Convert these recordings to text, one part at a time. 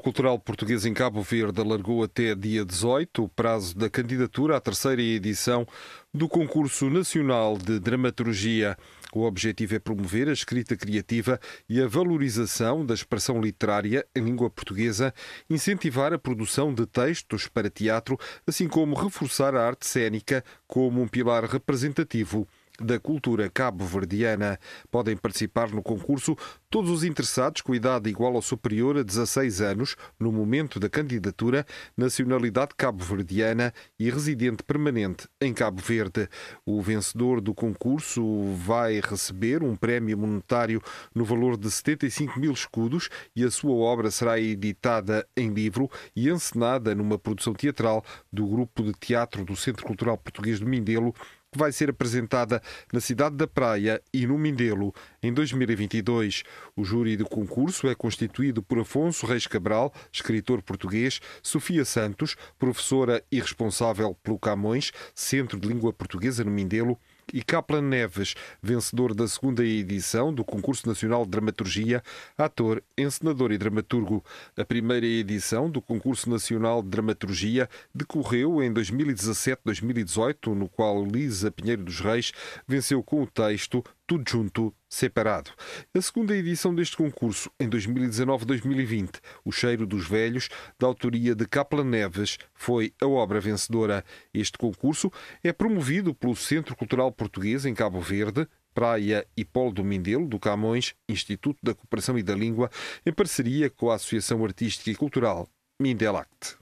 Centro Cultural Português em Cabo Verde alargou até dia 18 o prazo da candidatura à terceira edição do Concurso Nacional de Dramaturgia. O objetivo é promover a escrita criativa e a valorização da expressão literária em língua portuguesa, incentivar a produção de textos para teatro, assim como reforçar a arte cênica como um pilar representativo da cultura cabo-verdiana. Podem participar no concurso todos os interessados com idade igual ou superior a 16 anos no momento da candidatura, nacionalidade cabo-verdiana e residente permanente em Cabo Verde. O vencedor do concurso vai receber um prémio monetário no valor de 75 mil escudos e a sua obra será editada em livro e encenada numa produção teatral do Grupo de Teatro do Centro Cultural Português do Mindelo que vai ser apresentada na cidade da Praia e no Mindelo em 2022. O júri do concurso é constituído por Afonso Reis Cabral, escritor português, Sofia Santos, professora e responsável pelo Camões, Centro de Língua Portuguesa no Mindelo, e Kaplan Neves, vencedor da segunda edição do Concurso Nacional de Dramaturgia, ator, encenador e dramaturgo. A primeira edição do Concurso Nacional de Dramaturgia decorreu em 2017-2018, no qual Lisa Pinheiro dos Reis venceu com o texto tudo junto, separado. A segunda edição deste concurso, em 2019-2020, O Cheiro dos Velhos, da autoria de Kaplan Neves, foi a obra vencedora. Este concurso é promovido pelo Centro Cultural Português em Cabo Verde, Praia e Polo do Mindelo, do Camões, Instituto da Cooperação e da Língua, em parceria com a Associação Artística e Cultural Mindelact.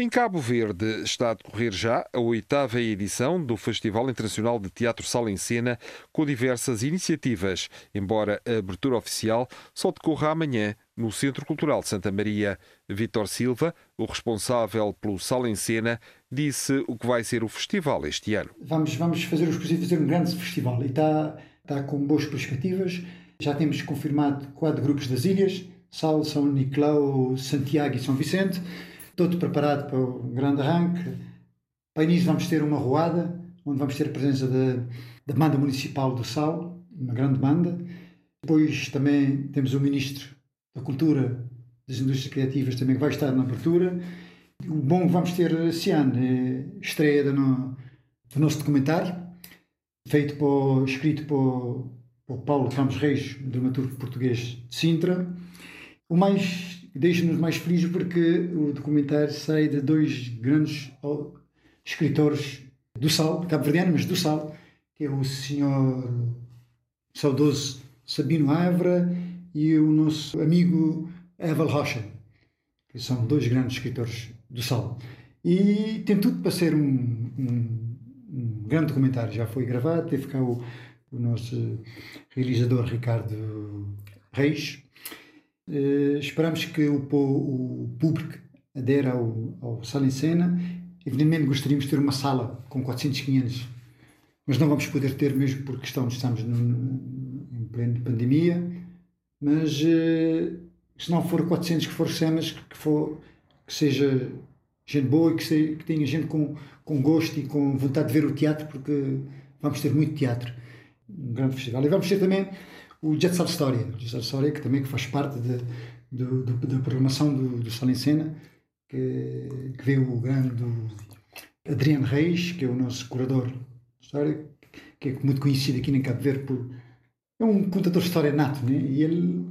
Em Cabo Verde está a decorrer já a oitava edição do Festival Internacional de Teatro Sala em Cena, com diversas iniciativas, embora a abertura oficial só decorra amanhã no Centro Cultural de Santa Maria. Vítor Silva, o responsável pelo Sala em Cena, disse o que vai ser o festival este ano. Vamos, vamos fazer os fazer um grande festival e está, está com boas perspectivas. Já temos confirmado quatro grupos das ilhas, Sal, São Nicolau, Santiago e São Vicente todo preparado para o grande arranque. Para início vamos ter uma roada, onde vamos ter a presença da, da banda municipal do Sal, uma grande banda. Depois também temos o Ministro da Cultura, das Indústrias Criativas, também que vai estar na abertura. O bom que vamos ter esse ano é estreia do, no, do nosso documentário, feito por, escrito por, por Paulo Ramos Reis, dramaturgo português de Sintra. O mais deixa-nos mais felizes porque o documentário sai de dois grandes escritores do Sal, cabo-verdiano, mas do Sal, que é o senhor saudoso Sabino Avra e o nosso amigo Eval Rocha, que são dois grandes escritores do Sal. E tem tudo para ser um, um, um grande documentário. Já foi gravado, teve cá o, o nosso realizador Ricardo Reis, Uh, esperamos que o, o público adera ao, ao Sala em Cena. Evidentemente gostaríamos de ter uma sala com 400, 500, mas não vamos poder ter mesmo porque estamos, no, em plena pandemia. Mas uh, se não for 400, que for cenas, que, for, que seja gente boa e que, que tenha gente com, com gosto e com vontade de ver o teatro, porque vamos ter muito teatro. Um grande festival. E vamos ter também o Jet Set Story, Jet Set Story que também que faz parte de, de, de, da programação do, do Sala em Cena, que, que veio o grande Adriano Reis, que é o nosso curador de história, que é muito conhecido aqui em Cabo Verde por... É um contador de história nato, né? e ele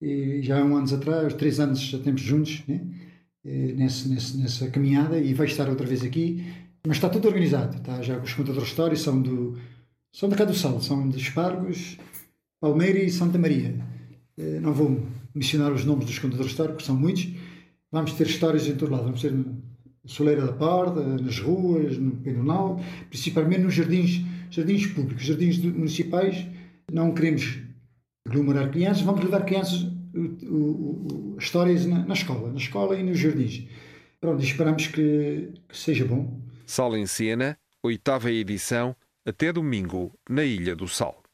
e já há um anos atrás, três anos já temos juntos, né? Nesse, nesse, nessa caminhada, e vai estar outra vez aqui, mas está tudo organizado, tá? já os contadores de história são do são da cá do Sal, são de Espargos, Palmeira e Santa Maria. Eh, não vou mencionar os nomes dos contadores históricos, são muitos. Vamos ter histórias em todo lado. Vamos ter Soleira da Parda, nas ruas, no Pedonal, principalmente nos jardins, jardins públicos, jardins municipais. Não queremos aglomerar crianças, vamos levar crianças, o, o, o, histórias na, na, escola, na escola e nos jardins. Pronto, esperamos que, que seja bom. Sala em Cena, oitava edição, até domingo, na Ilha do Sal.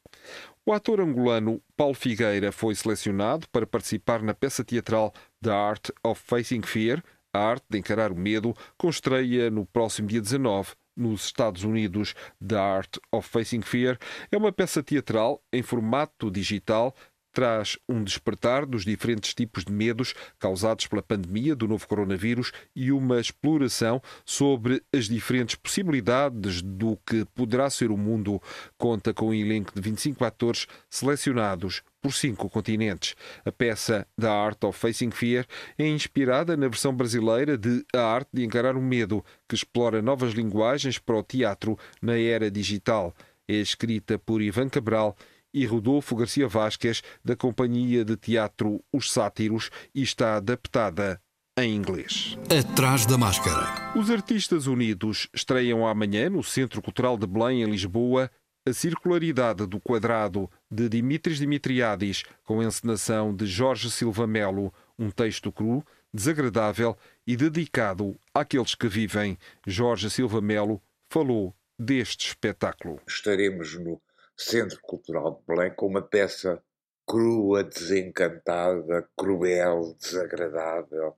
O ator angolano Paulo Figueira foi selecionado para participar na peça teatral The Art of Facing Fear, a arte de encarar o medo, com estreia no próximo dia 19 nos Estados Unidos. The Art of Facing Fear é uma peça teatral em formato digital traz um despertar dos diferentes tipos de medos causados pela pandemia do novo coronavírus e uma exploração sobre as diferentes possibilidades do que poderá ser o mundo. Conta com um elenco de 25 atores selecionados por cinco continentes. A peça The Art of Facing Fear é inspirada na versão brasileira de A Arte de Encarar o Medo, que explora novas linguagens para o teatro na era digital. É escrita por Ivan Cabral e Rodolfo Garcia Vasquez, da companhia de teatro Os Sátiros, e está adaptada em inglês. Atrás da máscara. Os Artistas Unidos estreiam amanhã no Centro Cultural de Belém, em Lisboa, a circularidade do quadrado de Dimitris Dimitriadis, com encenação de Jorge Silva Melo, um texto cru, desagradável e dedicado àqueles que vivem. Jorge Silva Melo falou deste espetáculo. Estaremos no Centro Cultural de Belém com uma peça crua, desencantada, cruel, desagradável,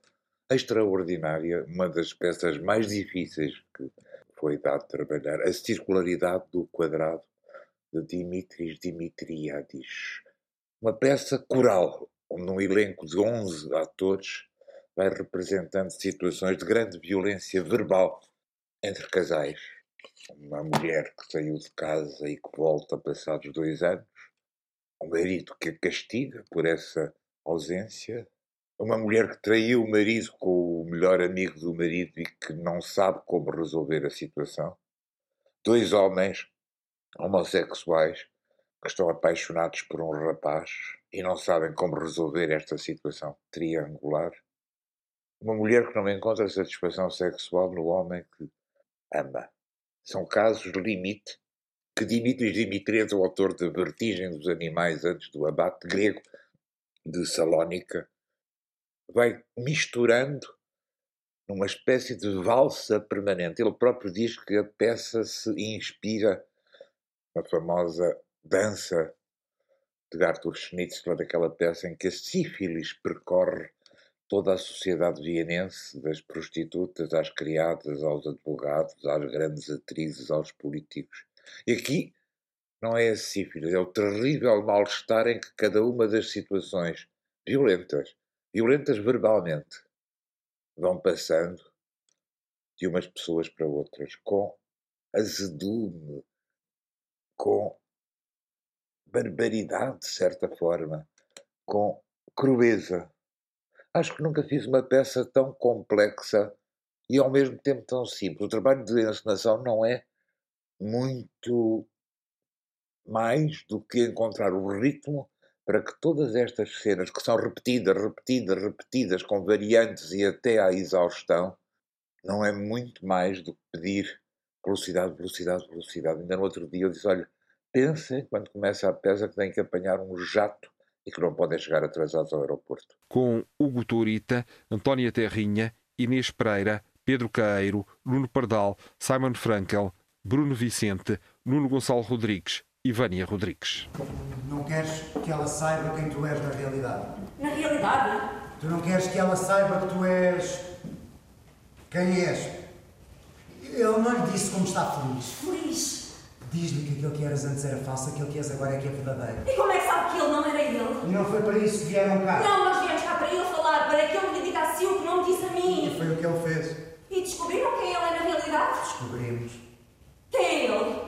extraordinária, uma das peças mais difíceis que foi dado trabalhar, a circularidade do quadrado de Dimitris Dimitriadis. Uma peça coral, onde um elenco de 11 atores vai representando situações de grande violência verbal entre casais uma mulher que saiu de casa e que volta passados dois anos, um marido que a castiga por essa ausência, uma mulher que traiu o marido com o melhor amigo do marido e que não sabe como resolver a situação, dois homens homossexuais que estão apaixonados por um rapaz e não sabem como resolver esta situação triangular, uma mulher que não encontra satisfação sexual no homem que ama são casos limite que Dimitris Dimitriades, o autor de Vertigem dos Animais antes do abate grego de Salónica, vai misturando numa espécie de valsa permanente. Ele próprio diz que a peça se inspira na famosa dança de Arthur Schnitzler, aquela peça em que a sífilis percorre toda a sociedade vienense, das prostitutas às criadas, aos advogados, às grandes atrizes, aos políticos. E aqui não é a sífilis, é o terrível mal-estar em que cada uma das situações violentas, violentas verbalmente, vão passando de umas pessoas para outras, com azedume, com barbaridade, de certa forma, com crueza. Acho que nunca fiz uma peça tão complexa e ao mesmo tempo tão simples. O trabalho de encenação não é muito mais do que encontrar o ritmo para que todas estas cenas, que são repetidas, repetidas, repetidas, com variantes e até à exaustão, não é muito mais do que pedir velocidade, velocidade, velocidade. Ainda no outro dia eu disse: olha, pensem quando começa a peça que tem que apanhar um jato e que não podem chegar atrasados ao aeroporto. Com Hugo Turita, Antónia Terrinha, Inês Pereira, Pedro Caeiro, Nuno Pardal, Simon Frankel, Bruno Vicente, Nuno Gonçalo Rodrigues e Vânia Rodrigues. Não queres que ela saiba quem tu és na realidade? Na realidade? Tu não queres que ela saiba que tu és. quem és? Ele não lhe disse como está feliz. Feliz? Diz-lhe que aquilo que eras antes era falso, aquilo que és agora é que é verdadeiro. E como é que sabe que ele não era ele? Não foi para isso que vieram cá. Não, nós viemos cá para ele falar, para que ele me indicasse o que não me disse a mim. E foi o que ele fez. E descobriram quem ele é na realidade? Descobrimos. Quem é ele?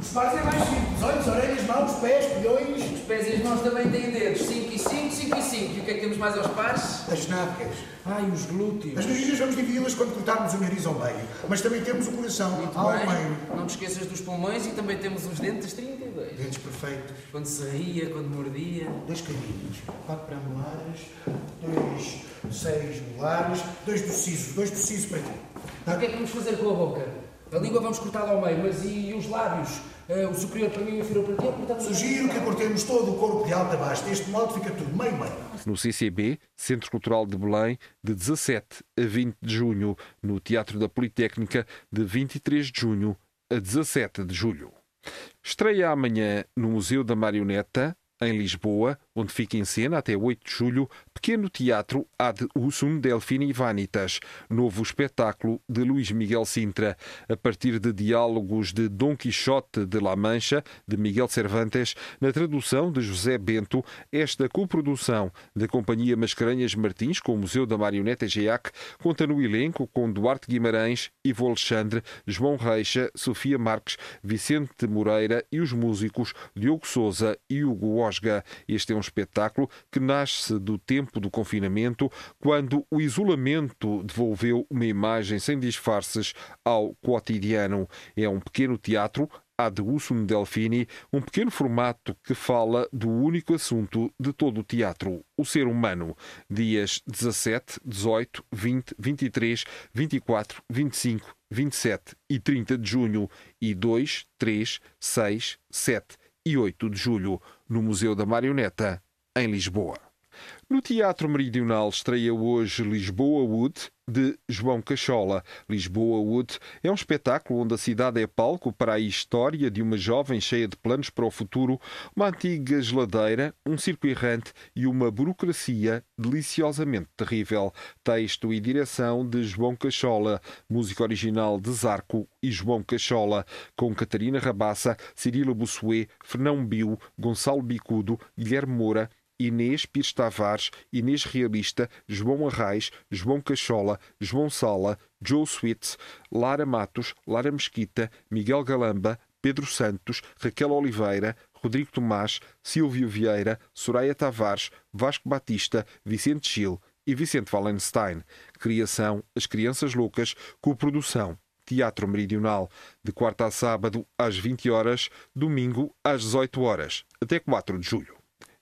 Os pares é mais simples, olhos, orelhas, mãos, pés, peões. Os pés e as mãos também têm dedos. 5 e 5, 5 e 5. E o que é que temos mais aos pares? As nádegas. Ai, os glúteos. As narinas vamos dividi-las quando cortarmos o nariz ao meio. Mas também temos o coração Muito ao bem. meio. Não te esqueças dos pulmões e também temos os dentes 32. Dentes perfeitos. Quando se ria, quando mordia. Dois caminhos. Quatro pré-molares. Dois seis molares. Dois do siso. Dois do siso para ti. O que é que vamos fazer com a boca? A língua vamos cortá-la ao meio, mas e os lábios? Eh, o superior para mim e o inferior para ti? cortamos a Sugiro que cortemos todo o corpo de alta a baixo. Deste modo fica tudo meio-meio. No CCB, Centro Cultural de Belém, de 17 a 20 de junho. No Teatro da Politécnica, de 23 de junho a 17 de julho. Estreia amanhã no Museu da Marioneta, em Lisboa, onde fica em cena até 8 de julho, Pequeno Teatro Ad Usum Delfini Vanitas, novo espetáculo de Luís Miguel Sintra, a partir de diálogos de Dom Quixote de La Mancha, de Miguel Cervantes, na tradução de José Bento, esta coprodução da Companhia Mascarenhas Martins com o Museu da Marioneta GEAC conta no elenco com Duarte Guimarães, Ivo Alexandre, João Reixa, Sofia Marques, Vicente Moreira e os músicos Diogo Souza e Hugo Osga. Este é um espetáculo que nasce do tempo do confinamento, quando o isolamento devolveu uma imagem sem disfarces ao cotidiano. É um pequeno teatro Ad Usum Delfini, um pequeno formato que fala do único assunto de todo o teatro, o ser humano. Dias 17, 18, 20, 23, 24, 25, 27 e 30 de junho e 2, 3, 6, 7 e 8 de julho, no Museu da Marioneta, em Lisboa. No Teatro Meridional estreia hoje Lisboa Wood, de João Cachola. Lisboa Wood é um espetáculo onde a cidade é palco para a história de uma jovem cheia de planos para o futuro, uma antiga geladeira, um circo errante e uma burocracia deliciosamente terrível. Texto e direção de João Cachola, música original de Zarco e João Cachola, com Catarina Rabassa, Cirilo Bussuet, Fernão Biu, Gonçalo Bicudo, Guilherme Moura, Inês Pires Tavares, Inês Realista, João Arraes, João Cachola, João Sala, Joe Switz, Lara Matos, Lara Mesquita, Miguel Galamba, Pedro Santos, Raquel Oliveira, Rodrigo Tomás, Silvio Vieira, Soraya Tavares, Vasco Batista, Vicente Gil e Vicente Wallenstein. Criação As Crianças Loucas, coprodução Teatro Meridional, de quarta a sábado às 20 horas, domingo às 18 horas, até 4 de julho.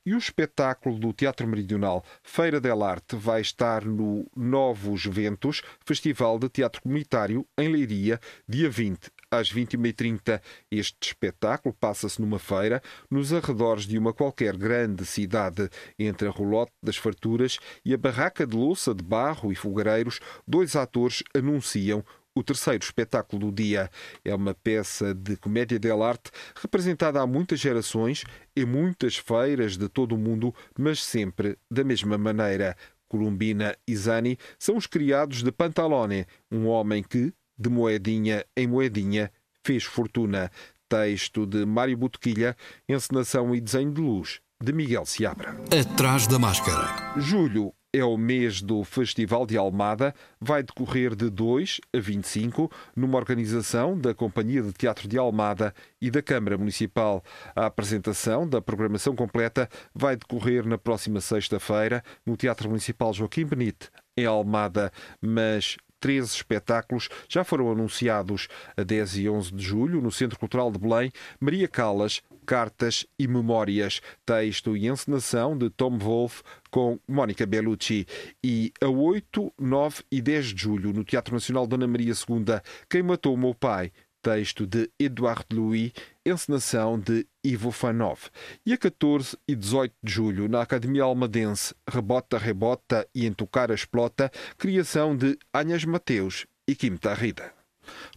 E o espetáculo do Teatro Meridional Feira del Arte vai estar no Novos Ventos, Festival de Teatro Comunitário, em Leiria, dia 20 às 21h30. Este espetáculo passa-se numa feira nos arredores de uma qualquer grande cidade. Entre a Rolote das Farturas e a Barraca de Louça de Barro e Fogareiros, dois atores anunciam o terceiro espetáculo do dia. É uma peça de comédia dell'arte representada há muitas gerações, em muitas feiras de todo o mundo, mas sempre da mesma maneira. Columbina e Zani são os criados de Pantalone, um homem que, de moedinha em moedinha, fez fortuna. Texto de Mário Botequilha, encenação e desenho de luz de Miguel Seabra. Atrás da máscara. Julho é o mês do Festival de Almada, vai decorrer de 2 a 25, numa organização da Companhia de Teatro de Almada e da Câmara Municipal. A apresentação da programação completa vai decorrer na próxima sexta-feira no Teatro Municipal Joaquim Benite, em Almada, mas 13 espetáculos já foram anunciados a 10 e 11 de julho no Centro Cultural de Belém. Maria Calas, Cartas e Memórias, texto e encenação de Tom Wolfe com Mónica Bellucci. E a 8, 9 e 10 de julho no Teatro Nacional Dona Maria II, Quem Matou o Meu Pai, texto de Eduardo Louis, encenação de Ivo Fanov. E a 14 e 18 de julho, na Academia Almadense, Rebota, Rebota e Entocar a Explota, criação de Anhas Mateus e Kim Tarrida.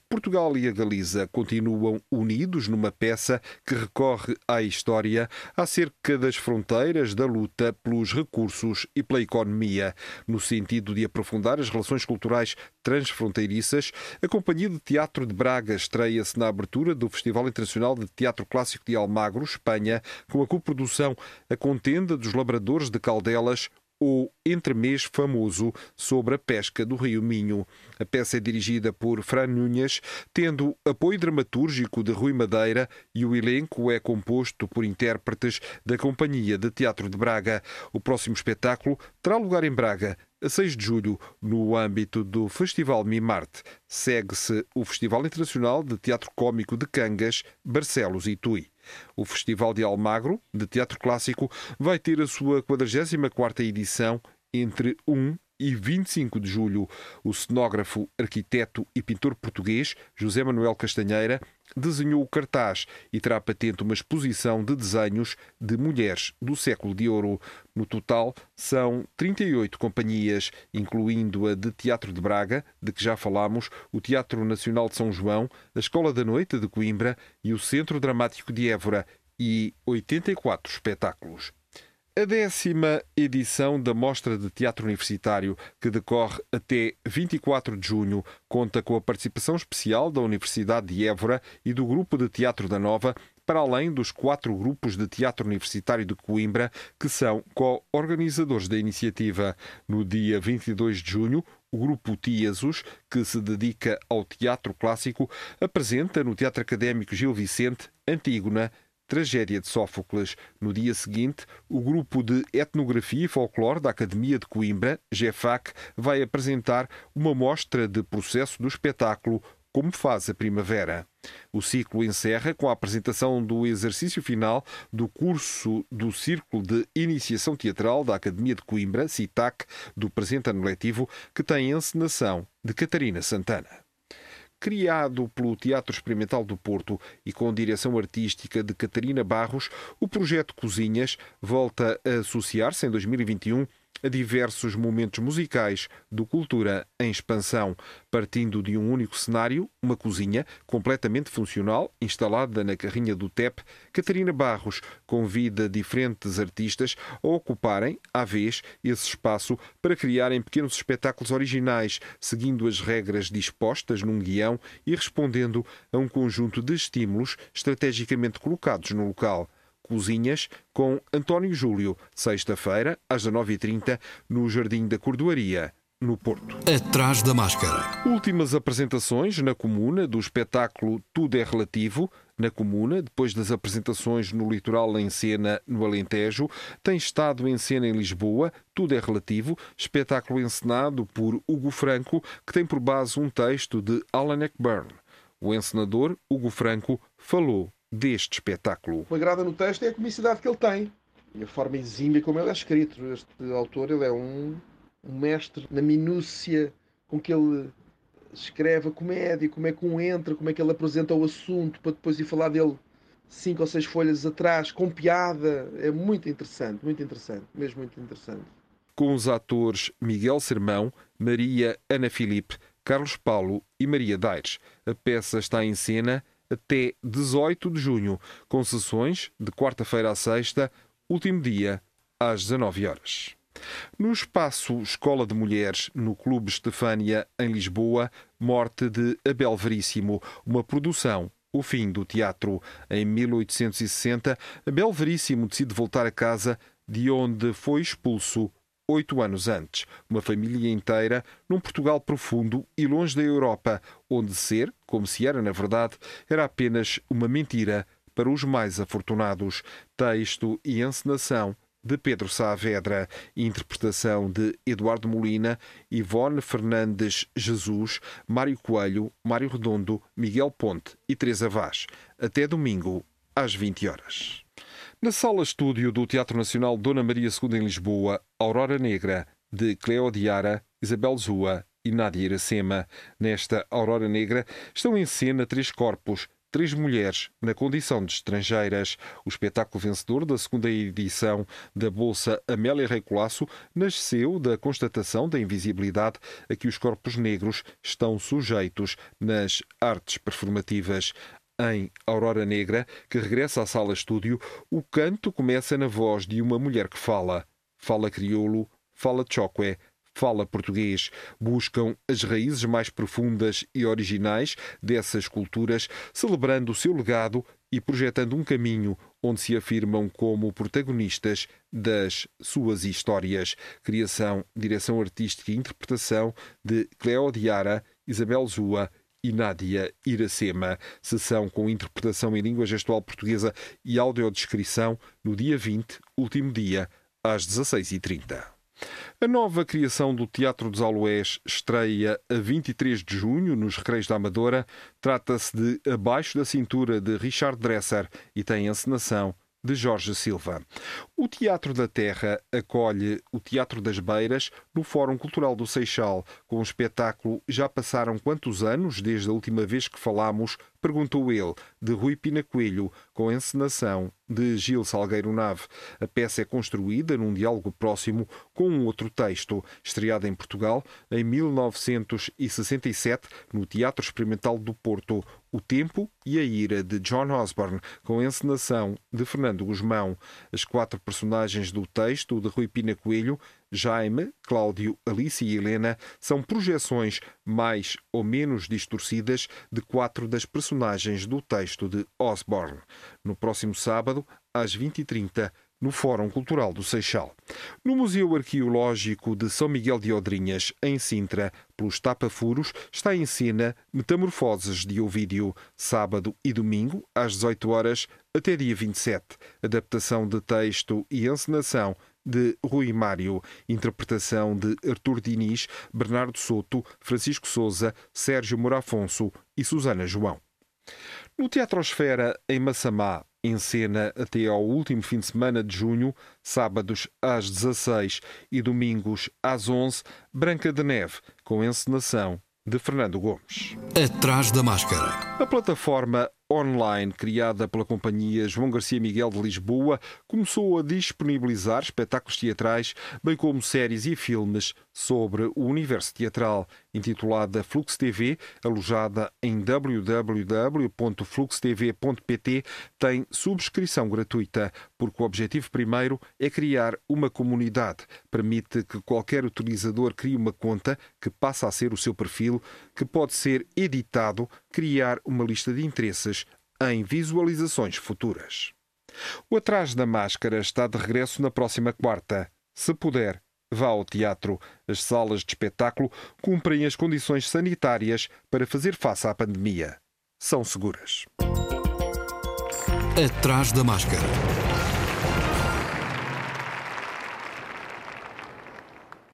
Portugal e a Galiza continuam unidos numa peça que recorre à história acerca das fronteiras da luta pelos recursos e pela economia. No sentido de aprofundar as relações culturais transfronteiriças, a Companhia de Teatro de Braga estreia-se na abertura do Festival Internacional de Teatro Clássico de Almagro, Espanha, com a coprodução A Contenda dos Labradores de Caldelas, ou entremês famoso sobre a pesca do Rio Minho. A peça é dirigida por Fran Nunes, tendo apoio dramatúrgico de Rui Madeira e o elenco é composto por intérpretes da Companhia de Teatro de Braga. O próximo espetáculo terá lugar em Braga, a 6 de julho, no âmbito do Festival Mimarte. Segue-se o Festival Internacional de Teatro Cômico de Cangas, Barcelos e Tui. O Festival de Almagro, de Teatro Clássico, vai ter a sua 44ª edição entre 1 e 25 de julho. O cenógrafo, arquiteto e pintor português José Manuel Castanheira desenhou o cartaz e terá patente uma exposição de desenhos de mulheres do século de ouro. No total, são 38 companhias, incluindo a de Teatro de Braga, de que já falámos, o Teatro Nacional de São João, a Escola da Noite de Coimbra e o Centro Dramático de Évora, e 84 espetáculos. A décima edição da Mostra de Teatro Universitário, que decorre até 24 de junho, conta com a participação especial da Universidade de Évora e do Grupo de Teatro da Nova, para além dos quatro grupos de teatro universitário de Coimbra, que são co-organizadores da iniciativa. No dia 22 de junho, o grupo Tiasos, que se dedica ao teatro clássico, apresenta no Teatro Académico Gil Vicente Antígona, Tragédia de Sófocles. No dia seguinte, o grupo de Etnografia e Folclore da Academia de Coimbra, GEFAC, vai apresentar uma mostra de processo do espetáculo Como faz a Primavera. O ciclo encerra com a apresentação do exercício final do curso do Círculo de Iniciação Teatral da Academia de Coimbra, CITAC, do presente ano letivo, que tem encenação de Catarina Santana criado pelo Teatro Experimental do Porto e com direção artística de Catarina Barros, o projeto Cozinhas volta a associar-se em 2021 a diversos momentos musicais do Cultura em expansão, partindo de um único cenário, uma cozinha completamente funcional, instalada na carrinha do TEP, Catarina Barros convida diferentes artistas a ocuparem, à vez, esse espaço para criarem pequenos espetáculos originais, seguindo as regras dispostas num guião e respondendo a um conjunto de estímulos estrategicamente colocados no local. Cozinhas com António Júlio, sexta-feira, às 19h30, no Jardim da Cordoaria, no Porto. Atrás da máscara. Últimas apresentações na comuna do espetáculo Tudo é Relativo. Na comuna, depois das apresentações no Litoral em Cena, no Alentejo, tem estado em cena em Lisboa, Tudo é Relativo, espetáculo encenado por Hugo Franco, que tem por base um texto de Alan Eckburn. O encenador, Hugo Franco, falou deste espetáculo. O que agrada no texto é a comicidade que ele tem e a forma exímia como ele é escrito. Este autor ele é um, um mestre na minúcia com que ele escreve a comédia, como é que um entra, como é que ele apresenta o assunto para depois ir falar dele cinco ou seis folhas atrás, com piada. É muito interessante, muito interessante, mesmo muito interessante. Com os atores Miguel Sermão, Maria Ana Filipe, Carlos Paulo e Maria Daires. A peça está em cena até 18 de junho, com sessões de quarta-feira a sexta, último dia, às 19 horas. No espaço Escola de Mulheres, no Clube Estefânia, em Lisboa, Morte de Abel Veríssimo, uma produção o fim do teatro. Em 1860, Abel Veríssimo decide voltar a casa de onde foi expulso oito anos antes. Uma família inteira num Portugal profundo e longe da Europa, onde ser, como se era na verdade, era apenas uma mentira para os mais afortunados. Texto e encenação de Pedro Saavedra, interpretação de Eduardo Molina, Ivone Fernandes Jesus, Mário Coelho, Mário Redondo, Miguel Ponte e Teresa Vaz. Até domingo, às 20 horas. Na sala estúdio do Teatro Nacional Dona Maria II em Lisboa, Aurora Negra, de Cleo Diara, Isabel Zua e Nádia Iracema. Nesta Aurora Negra estão em cena três corpos, três mulheres na condição de estrangeiras. O espetáculo vencedor da segunda edição da Bolsa Amélia Rei Colasso nasceu da constatação da invisibilidade a que os corpos negros estão sujeitos nas artes performativas em Aurora Negra, que regressa à sala estúdio, o canto começa na voz de uma mulher que fala. Fala crioulo, fala choque, fala português. Buscam as raízes mais profundas e originais dessas culturas, celebrando o seu legado e projetando um caminho onde se afirmam como protagonistas das suas histórias. Criação, direção artística e interpretação de Cleo Diara, Isabel Zua e Nádia Iracema. Sessão com interpretação em língua gestual portuguesa e audiodescrição no dia 20, último dia, às 16h30. A nova criação do Teatro dos Aloés estreia a 23 de junho nos Recreios da Amadora. Trata-se de Abaixo da Cintura de Richard Dresser e tem encenação de Jorge Silva. O Teatro da Terra acolhe o Teatro das Beiras no Fórum Cultural do Seixal, com o espetáculo Já passaram quantos anos desde a última vez que falámos Perguntou ele, de Rui Pina Coelho, com encenação de Gil Salgueiro Nave. A peça é construída num diálogo próximo com um outro texto, estreado em Portugal em 1967 no Teatro Experimental do Porto, O Tempo e a Ira, de John Osborne, com encenação de Fernando Guzmão. As quatro personagens do texto de Rui Pina Coelho Jaime, Cláudio, Alice e Helena são projeções mais ou menos distorcidas de quatro das personagens do texto de Osborne. No próximo sábado, às 20h30, no Fórum Cultural do Seixal. No Museu Arqueológico de São Miguel de Odrinhas, em Sintra, pelos Tapafuros, está em cena Metamorfoses de Ovídio, sábado e domingo, às 18 horas até dia 27. Adaptação de texto e encenação de Rui Mário, interpretação de Artur Diniz, Bernardo Soto, Francisco Souza, Sérgio Morafonso e Susana João. No Teatrosfera, em Massamá, em cena até ao último fim de semana de junho, sábados às 16 e domingos às 11, Branca de Neve, com encenação de Fernando Gomes. Atrás da máscara. A plataforma online criada pela companhia João Garcia Miguel de Lisboa começou a disponibilizar espetáculos teatrais, bem como séries e filmes sobre o universo teatral, intitulada Flux TV, alojada em www.fluxtv.pt, tem subscrição gratuita, porque o objetivo primeiro é criar uma comunidade. Permite que qualquer utilizador crie uma conta que passa a ser o seu perfil, que pode ser editado, criar uma lista de interesses em visualizações futuras. O Atrás da Máscara está de regresso na próxima quarta. Se puder, vá ao teatro. As salas de espetáculo cumprem as condições sanitárias para fazer face à pandemia. São seguras. Atrás da Máscara.